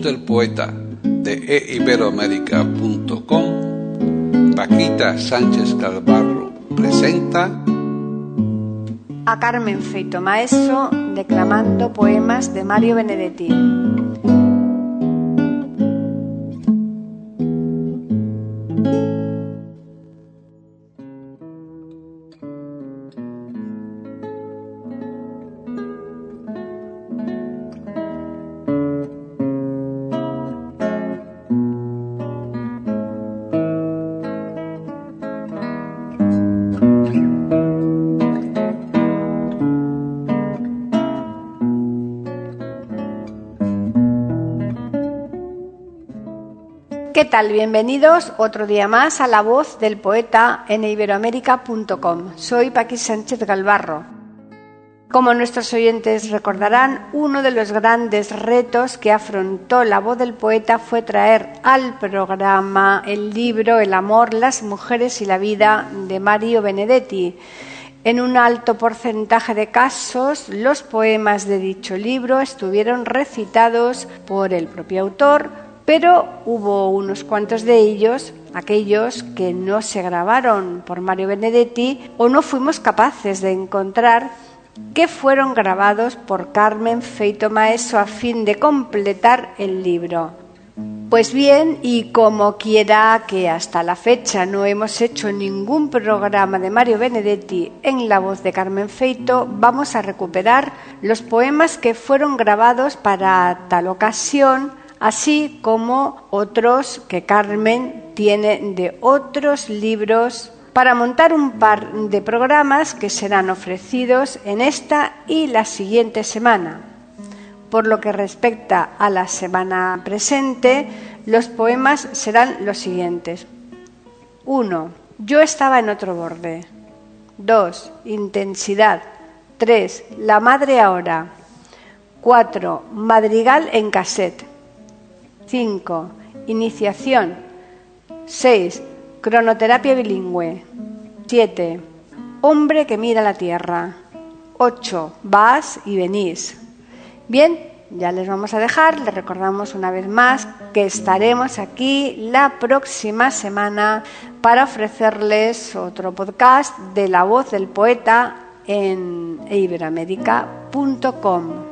Del poeta de eiberoamérica.com, Paquita Sánchez Calvarro presenta a Carmen Feito Maeso declamando poemas de Mario Benedetti. ¿Qué tal? Bienvenidos otro día más a La Voz del Poeta en iberoamérica.com. Soy Paqui Sánchez Galvarro. Como nuestros oyentes recordarán, uno de los grandes retos que afrontó La Voz del Poeta fue traer al programa el libro El amor, las mujeres y la vida de Mario Benedetti. En un alto porcentaje de casos, los poemas de dicho libro estuvieron recitados por el propio autor, pero hubo unos cuantos de ellos, aquellos que no se grabaron por Mario Benedetti o no fuimos capaces de encontrar que fueron grabados por Carmen Feito Maeso a fin de completar el libro. Pues bien, y como quiera que hasta la fecha no hemos hecho ningún programa de Mario Benedetti en la voz de Carmen Feito, vamos a recuperar los poemas que fueron grabados para tal ocasión así como otros que Carmen tiene de otros libros para montar un par de programas que serán ofrecidos en esta y la siguiente semana. Por lo que respecta a la semana presente, los poemas serán los siguientes. 1. Yo estaba en otro borde. 2. Intensidad. 3. La madre ahora. 4. Madrigal en cassette. 5. Iniciación. 6. Cronoterapia bilingüe. 7. Hombre que mira la tierra. 8. Vas y venís. Bien, ya les vamos a dejar. Les recordamos una vez más que estaremos aquí la próxima semana para ofrecerles otro podcast de la voz del poeta en iberoamérica.com.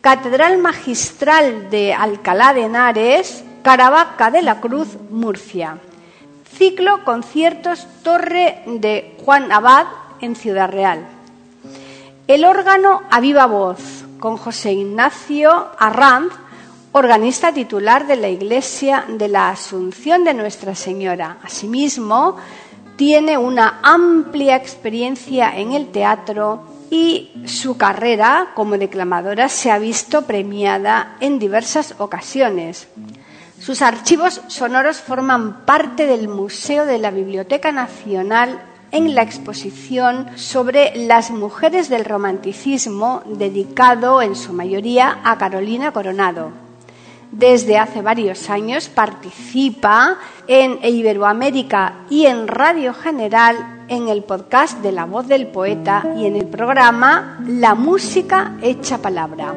Catedral Magistral de Alcalá de Henares, Caravaca de la Cruz, Murcia. Ciclo Conciertos Torre de Juan Abad en Ciudad Real. El órgano a viva voz con José Ignacio Arranz, organista titular de la Iglesia de la Asunción de Nuestra Señora. Asimismo, tiene una amplia experiencia en el teatro y su carrera como declamadora se ha visto premiada en diversas ocasiones. Sus archivos sonoros forman parte del Museo de la Biblioteca Nacional en la exposición sobre las mujeres del romanticismo dedicado en su mayoría a Carolina Coronado. Desde hace varios años participa en Iberoamérica y en Radio General en el podcast de La Voz del Poeta y en el programa La Música Hecha Palabra.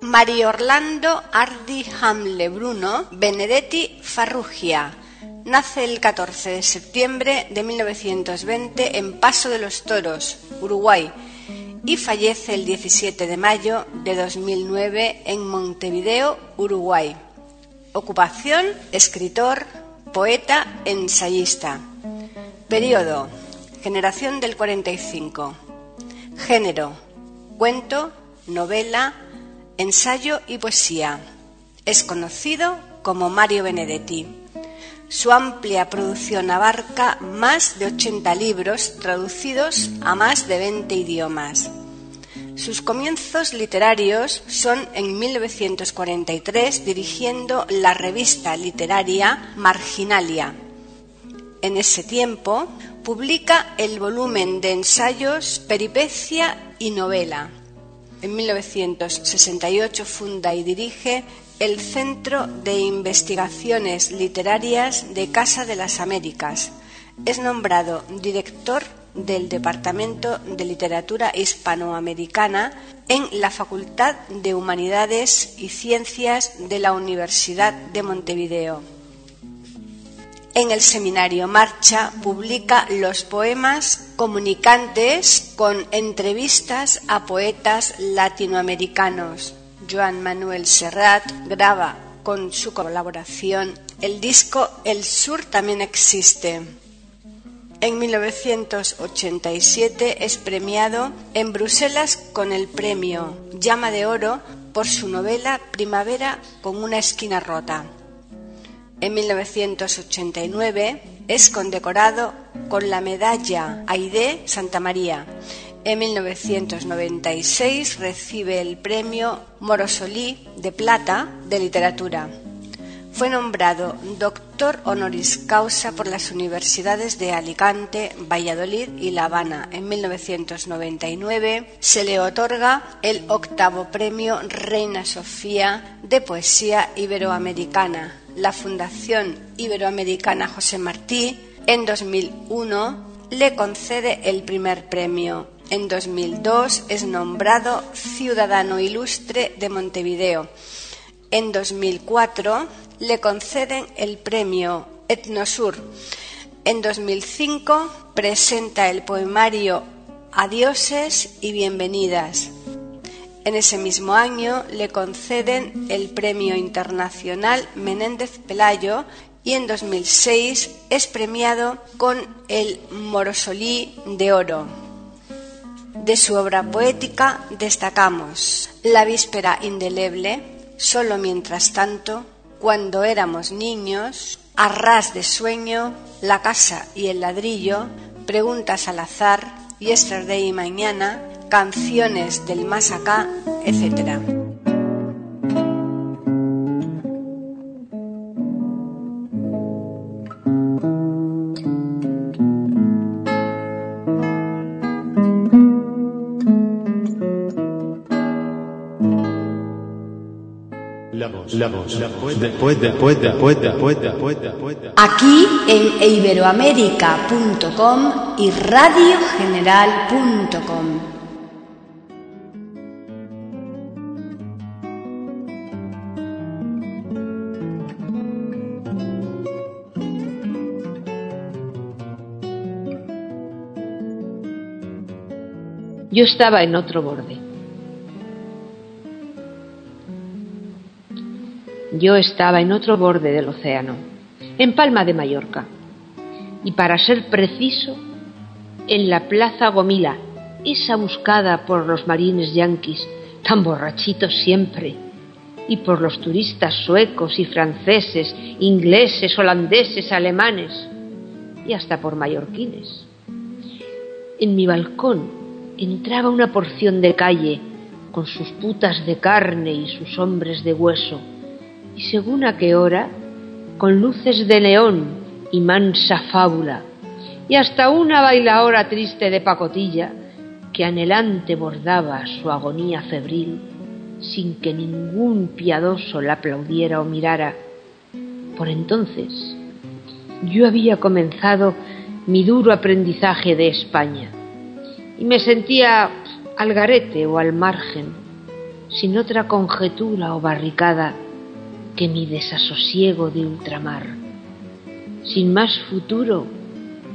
Mario Orlando Ardi Hamle Bruno Benedetti Farrugia. Nace el 14 de septiembre de 1920 en Paso de los Toros, Uruguay, y fallece el 17 de mayo de 2009 en Montevideo, Uruguay. Ocupación, escritor, poeta, ensayista. Periodo, generación del 45. Género, cuento, novela, ensayo y poesía. Es conocido como Mario Benedetti. Su amplia producción abarca más de 80 libros traducidos a más de 20 idiomas. Sus comienzos literarios son en 1943 dirigiendo la revista literaria Marginalia. En ese tiempo publica el volumen de ensayos Peripecia y Novela en 1968 funda y dirige el Centro de Investigaciones Literarias de Casa de las Américas. Es nombrado director del Departamento de Literatura Hispanoamericana en la Facultad de Humanidades y Ciencias de la Universidad de Montevideo. En el seminario Marcha publica los poemas comunicantes con entrevistas a poetas latinoamericanos. Joan Manuel Serrat graba con su colaboración el disco El Sur también existe. En 1987 es premiado en Bruselas con el premio Llama de Oro por su novela Primavera con una esquina rota. En 1989 es condecorado con la medalla Aide Santa María. En 1996 recibe el premio Morosolí de Plata de Literatura. fue nombrado doctor honoris causa por las universidades de Alicante, Valladolid y La Habana. En 1999 se le otorga el octavo premio Reina Sofía de Poesía Iberoamericana. La Fundación Iberoamericana José Martí en 2001 le concede el primer premio. En 2002 es nombrado Ciudadano Ilustre de Montevideo. En 2004 le conceden el premio Etnosur. En 2005 presenta el poemario Adioses y Bienvenidas. En ese mismo año le conceden el Premio Internacional Menéndez Pelayo y en 2006 es premiado con el Morosolí de Oro. De su obra poética destacamos. La víspera indeleble, Solo mientras tanto, Cuando éramos niños, A ras de sueño, La casa y el ladrillo, Preguntas al azar, Yesterday y mañana, Canciones del más acá, etcétera. Aquí en iberoamérica.com y radiogeneral.com. Yo estaba en otro borde. Yo estaba en otro borde del océano, en Palma de Mallorca, y para ser preciso, en la Plaza Gomila, esa buscada por los marines yanquis, tan borrachitos siempre, y por los turistas suecos y franceses, ingleses, holandeses, alemanes, y hasta por mallorquines. En mi balcón entraba una porción de calle, con sus putas de carne y sus hombres de hueso, y según a qué hora, con luces de león y mansa fábula, y hasta una bailaora triste de pacotilla que anhelante bordaba su agonía febril sin que ningún piadoso la aplaudiera o mirara. Por entonces yo había comenzado mi duro aprendizaje de España y me sentía al garete o al margen, sin otra conjetura o barricada que mi desasosiego de ultramar, sin más futuro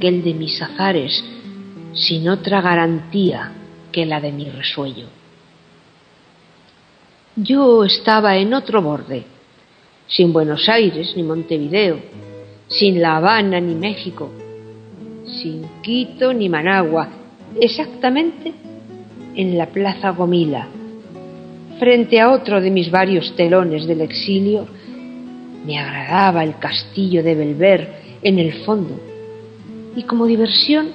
que el de mis azares, sin otra garantía que la de mi resuello. Yo estaba en otro borde, sin Buenos Aires ni Montevideo, sin La Habana ni México, sin Quito ni Managua, exactamente en la Plaza Gomila, frente a otro de mis varios telones del exilio, me agradaba el castillo de Belver en el fondo, y como diversión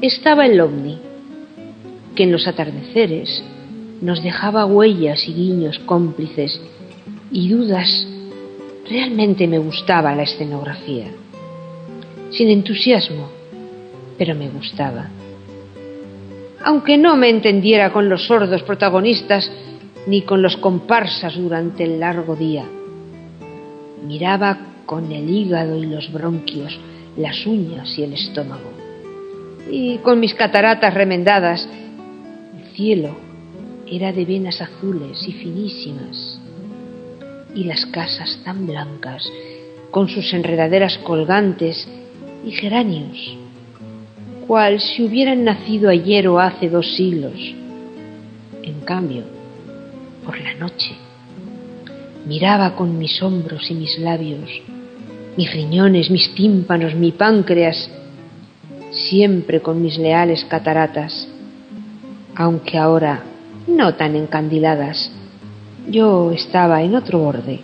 estaba el ovni, que en los atardeceres nos dejaba huellas y guiños cómplices y dudas. Realmente me gustaba la escenografía, sin entusiasmo, pero me gustaba. Aunque no me entendiera con los sordos protagonistas, ni con los comparsas durante el largo día. Miraba con el hígado y los bronquios, las uñas y el estómago. Y con mis cataratas remendadas, el cielo era de venas azules y finísimas. Y las casas tan blancas, con sus enredaderas colgantes y geranios, cual si hubieran nacido ayer o hace dos siglos. En cambio, por la noche. Miraba con mis hombros y mis labios, mis riñones, mis tímpanos, mi páncreas, siempre con mis leales cataratas, aunque ahora no tan encandiladas. Yo estaba en otro borde,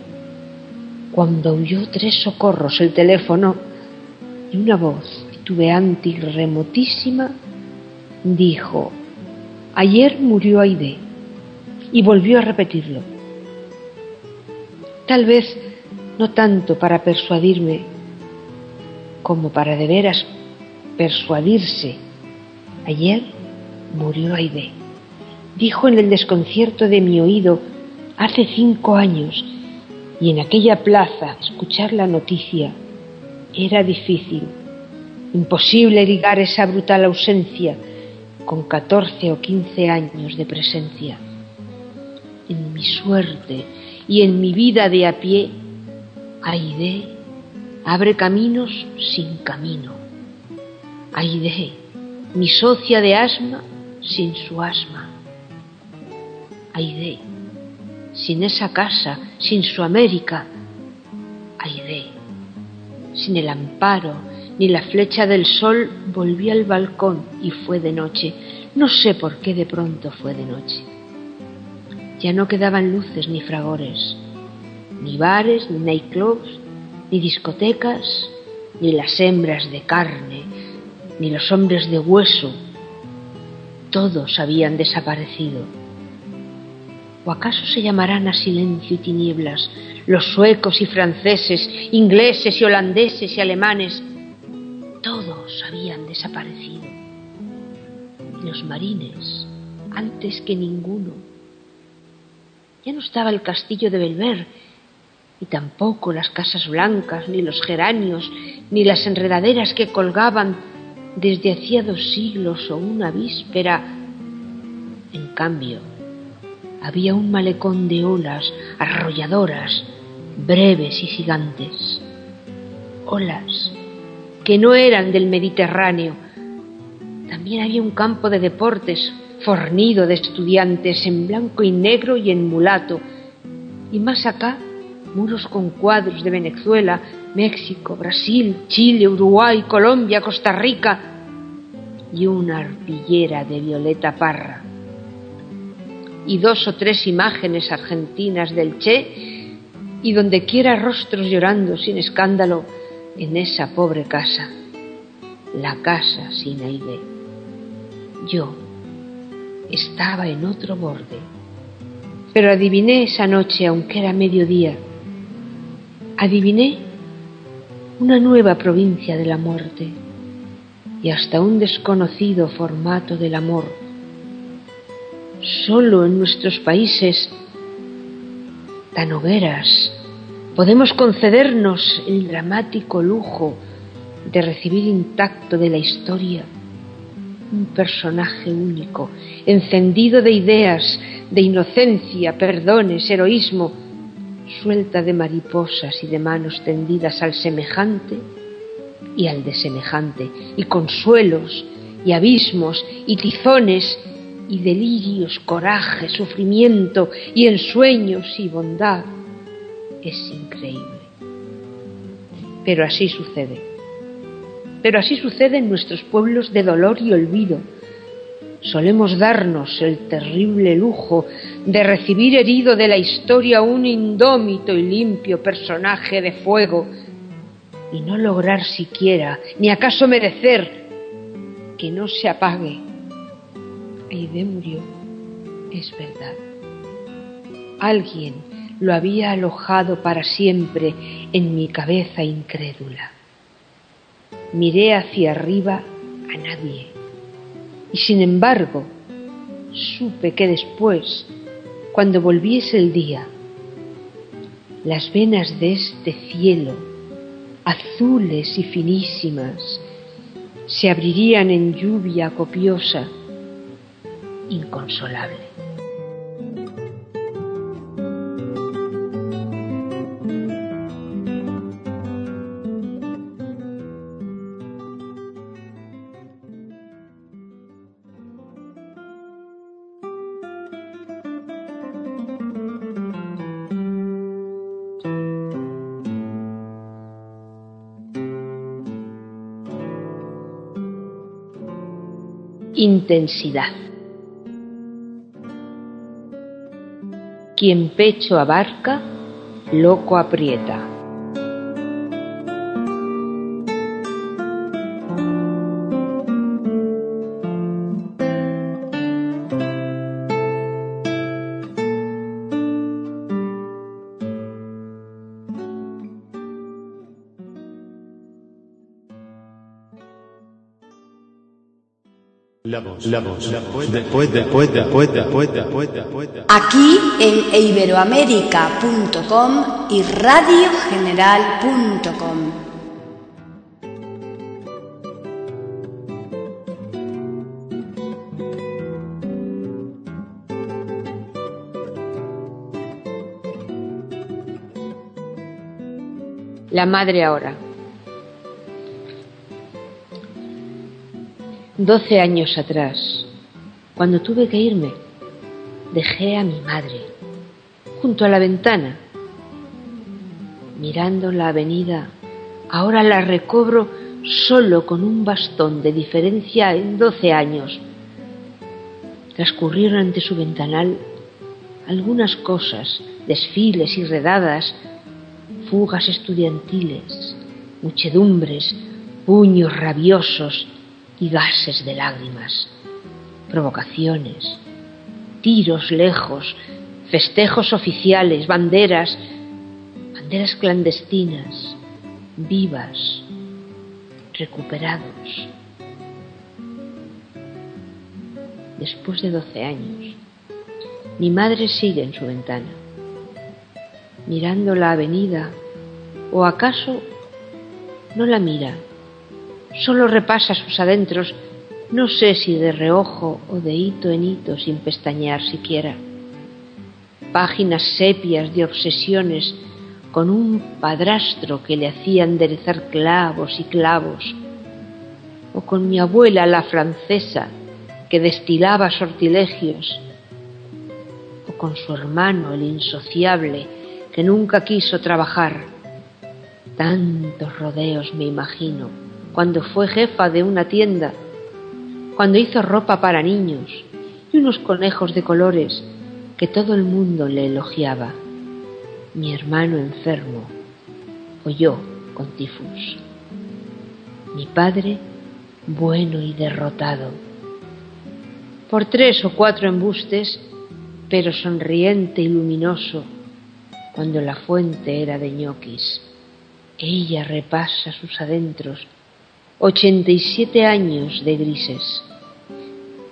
cuando oyó tres socorros el teléfono y una voz titubeante y remotísima dijo, ayer murió Aide y volvió a repetirlo. Tal vez no tanto para persuadirme como para de veras persuadirse. Ayer murió Aide. Dijo en el desconcierto de mi oído hace cinco años y en aquella plaza escuchar la noticia era difícil, imposible ligar esa brutal ausencia con catorce o quince años de presencia. En mi suerte y en mi vida de a pie, Aide abre caminos sin camino. Aide, mi socia de asma sin su asma. Aide, sin esa casa, sin su América. Aide, sin el amparo ni la flecha del sol, volví al balcón y fue de noche. No sé por qué de pronto fue de noche. Ya no quedaban luces ni fragores, ni bares, ni nightclubs, ni discotecas, ni las hembras de carne, ni los hombres de hueso. Todos habían desaparecido ¿O acaso se llamarán a silencio y tinieblas los suecos y franceses, ingleses y holandeses y alemanes? Todos habían desaparecido. Y los marines, antes que ninguno. Ya no estaba el castillo de Belver, y tampoco las casas blancas, ni los geranios, ni las enredaderas que colgaban desde hacía dos siglos o una víspera. En cambio, había un malecón de olas arrolladoras, breves y gigantes. Olas que no eran del Mediterráneo. También había un campo de deportes fornido de estudiantes en blanco y negro y en mulato. Y más acá, muros con cuadros de Venezuela, México, Brasil, Chile, Uruguay, Colombia, Costa Rica y una arpillera de Violeta Parra y dos o tres imágenes argentinas del Che y donde quiera rostros llorando sin escándalo en esa pobre casa, la casa sin aire. Yo estaba en otro borde, pero adiviné esa noche, aunque era mediodía, adiviné una nueva provincia de la muerte y hasta un desconocido formato del amor. Solo en nuestros países tan hogueras podemos concedernos el dramático lujo de recibir intacto de la historia un personaje único, encendido de ideas, de inocencia, perdones, heroísmo, suelta de mariposas y de manos tendidas al semejante y al desemejante, y consuelos, y abismos, y tizones, y delirios, coraje, sufrimiento y ensueños y bondad. Es increíble. Pero así sucede. Pero así sucede en nuestros pueblos de dolor y olvido. Solemos darnos el terrible lujo de recibir herido de la historia un indómito y limpio personaje de fuego y no lograr siquiera, ni acaso merecer, que no se apague Aide murió, es verdad. Alguien lo había alojado para siempre en mi cabeza incrédula. Miré hacia arriba a nadie y sin embargo supe que después, cuando volviese el día, las venas de este cielo, azules y finísimas, se abrirían en lluvia copiosa inconsolable. Intensidad. Quien pecho abarca, loco aprieta. La voz, la voz, la voz poeta, poeta, poeta, poeta, poeta, poeta. Aquí en iberoamérica.com y radiogeneral.com. La madre ahora. Doce años atrás, cuando tuve que irme, dejé a mi madre junto a la ventana. Mirando la avenida, ahora la recobro solo con un bastón de diferencia en doce años. Transcurrieron ante su ventanal algunas cosas, desfiles y redadas, fugas estudiantiles, muchedumbres, puños rabiosos y gases de lágrimas, provocaciones, tiros lejos, festejos oficiales, banderas, banderas clandestinas, vivas, recuperados. Después de doce años, mi madre sigue en su ventana, mirando la avenida, o acaso no la mira, solo repasa sus adentros, no sé si de reojo o de hito en hito sin pestañear siquiera. Páginas sepias de obsesiones con un padrastro que le hacía enderezar clavos y clavos, o con mi abuela la francesa que destilaba sortilegios, o con su hermano el insociable que nunca quiso trabajar. Tantos rodeos me imagino cuando fue jefa de una tienda, cuando hizo ropa para niños y unos conejos de colores que todo el mundo le elogiaba. Mi hermano enfermo o yo con tifus. Mi padre bueno y derrotado. Por tres o cuatro embustes, pero sonriente y luminoso, cuando la fuente era de ñoquis. Ella repasa sus adentros 87 años de grises.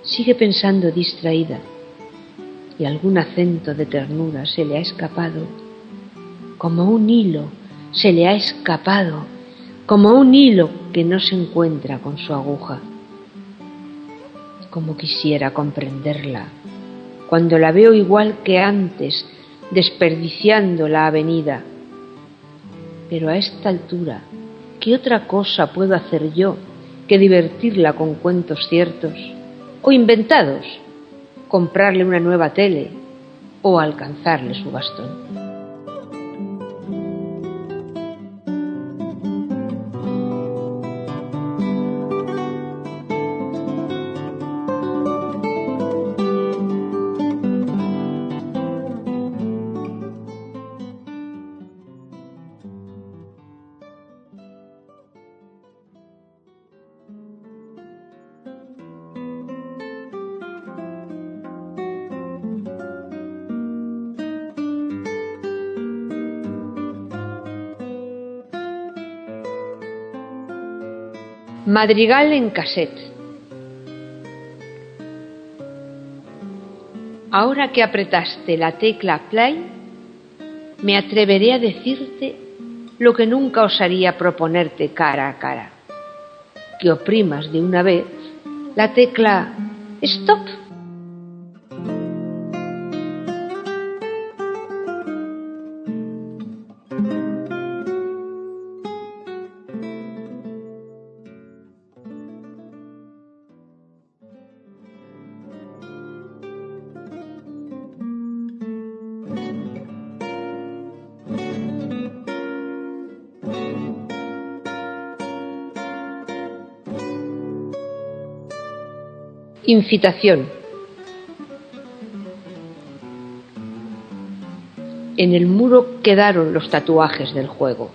Sigue pensando distraída y algún acento de ternura se le ha escapado, como un hilo se le ha escapado, como un hilo que no se encuentra con su aguja. Como quisiera comprenderla, cuando la veo igual que antes, desperdiciando la avenida. Pero a esta altura, ¿qué otra cosa puedo hacer yo que divertirla con cuentos ciertos o inventados, comprarle una nueva tele o alcanzarle su bastón? Madrigal en cassette. Ahora que apretaste la tecla play, me atreveré a decirte lo que nunca osaría proponerte cara a cara. Que oprimas de una vez la tecla stop. Incitación. En el muro quedaron los tatuajes del juego.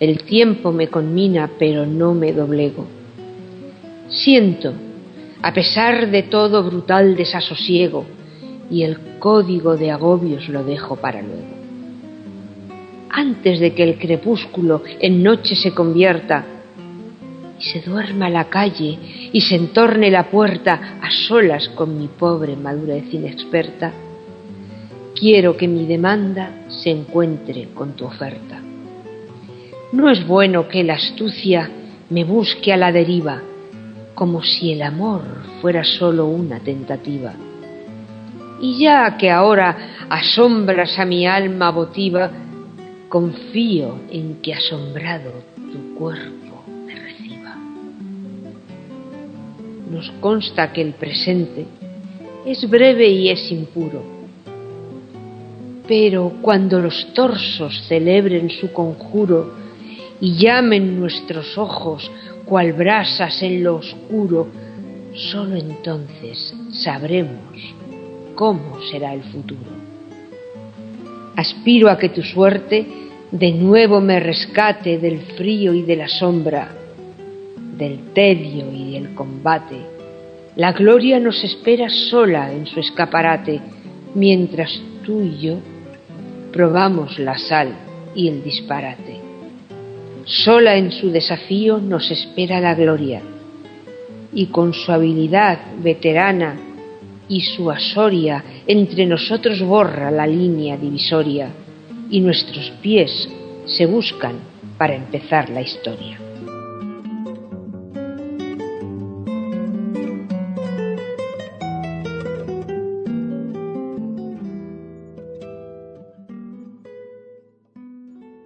El tiempo me conmina, pero no me doblego. Siento, a pesar de todo brutal desasosiego, y el código de agobios lo dejo para luego. Antes de que el crepúsculo en noche se convierta, se duerma la calle y se entorne la puerta a solas con mi pobre madurez inexperta, quiero que mi demanda se encuentre con tu oferta. No es bueno que la astucia me busque a la deriva, como si el amor fuera solo una tentativa. Y ya que ahora asombras a mi alma votiva, confío en que asombrado tu cuerpo Nos consta que el presente es breve y es impuro, pero cuando los torsos celebren su conjuro, y llamen nuestros ojos cual brasas en lo oscuro, sólo entonces sabremos cómo será el futuro. Aspiro a que tu suerte de nuevo me rescate del frío y de la sombra, del tedio y del combate. La gloria nos espera sola en su escaparate, mientras tú y yo probamos la sal y el disparate. Sola en su desafío nos espera la gloria, y con su habilidad veterana y su asoria entre nosotros borra la línea divisoria, y nuestros pies se buscan para empezar la historia.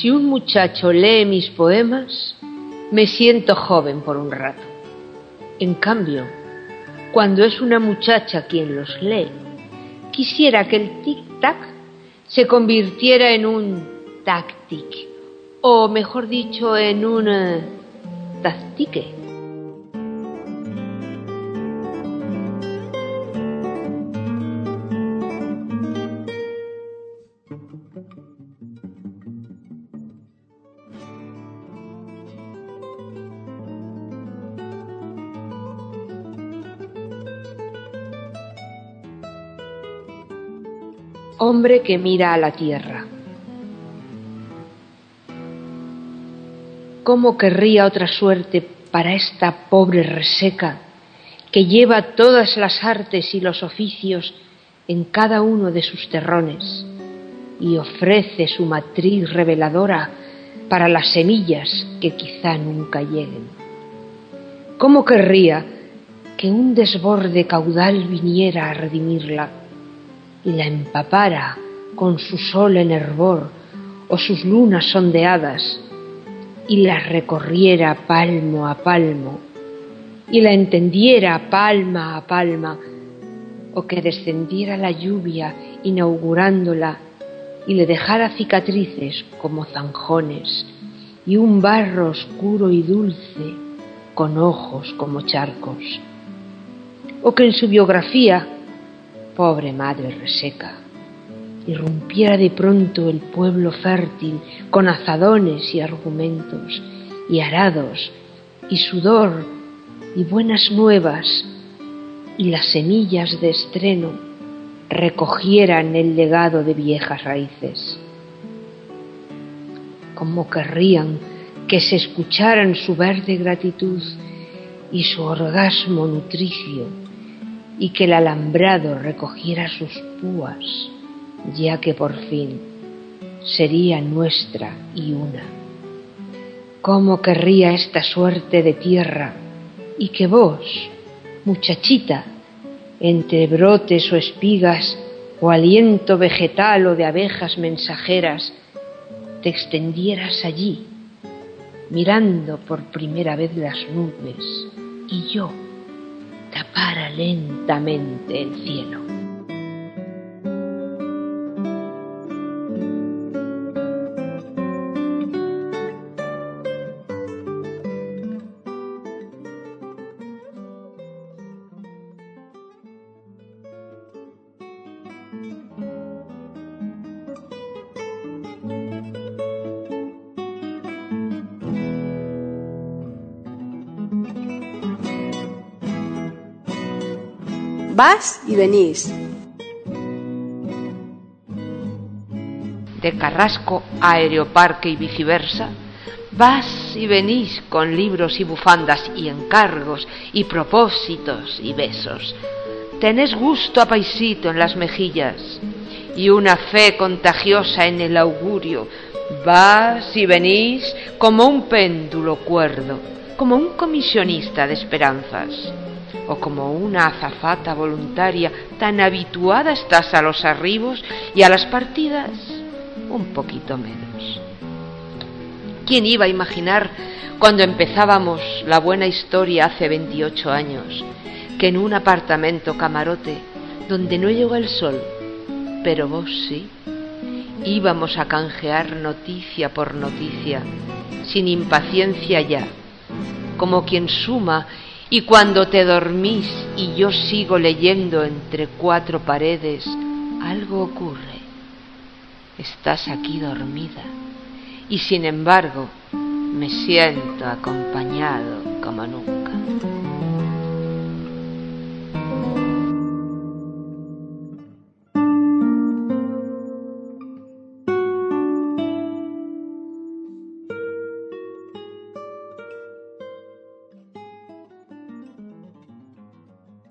Si un muchacho lee mis poemas, me siento joven por un rato. En cambio, cuando es una muchacha quien los lee, quisiera que el tic-tac se convirtiera en un tac-tic, o mejor dicho, en un uh, hombre que mira a la tierra. ¿Cómo querría otra suerte para esta pobre reseca que lleva todas las artes y los oficios en cada uno de sus terrones y ofrece su matriz reveladora para las semillas que quizá nunca lleguen? ¿Cómo querría que un desborde caudal viniera a redimirla? Y la empapara con su sol en hervor o sus lunas ondeadas y la recorriera palmo a palmo y la entendiera palma a palma o que descendiera la lluvia inaugurándola y le dejara cicatrices como zanjones y un barro oscuro y dulce con ojos como charcos. O que en su biografía pobre madre reseca. Irrumpiera de pronto el pueblo fértil con azadones y argumentos, y arados, y sudor, y buenas nuevas, y las semillas de estreno recogieran el legado de viejas raíces. Como querrían que se escucharan su verde gratitud y su orgasmo nutricio y que el alambrado recogiera sus púas, ya que por fin sería nuestra y una. ¿Cómo querría esta suerte de tierra y que vos, muchachita, entre brotes o espigas o aliento vegetal o de abejas mensajeras, te extendieras allí, mirando por primera vez las nubes, y yo, tapara lentamente el cielo. Vas y venís. De Carrasco a Aeroparque y viceversa, vas y venís con libros y bufandas y encargos y propósitos y besos. Tenés gusto a paisito en las mejillas y una fe contagiosa en el augurio. Vas y venís como un péndulo cuerdo, como un comisionista de esperanzas o como una azafata voluntaria tan habituada estás a los arribos y a las partidas un poquito menos. ¿Quién iba a imaginar cuando empezábamos la buena historia hace 28 años que en un apartamento camarote donde no llegó el sol, pero vos sí, íbamos a canjear noticia por noticia, sin impaciencia ya, como quien suma y cuando te dormís y yo sigo leyendo entre cuatro paredes, algo ocurre. Estás aquí dormida y sin embargo me siento acompañado como nunca.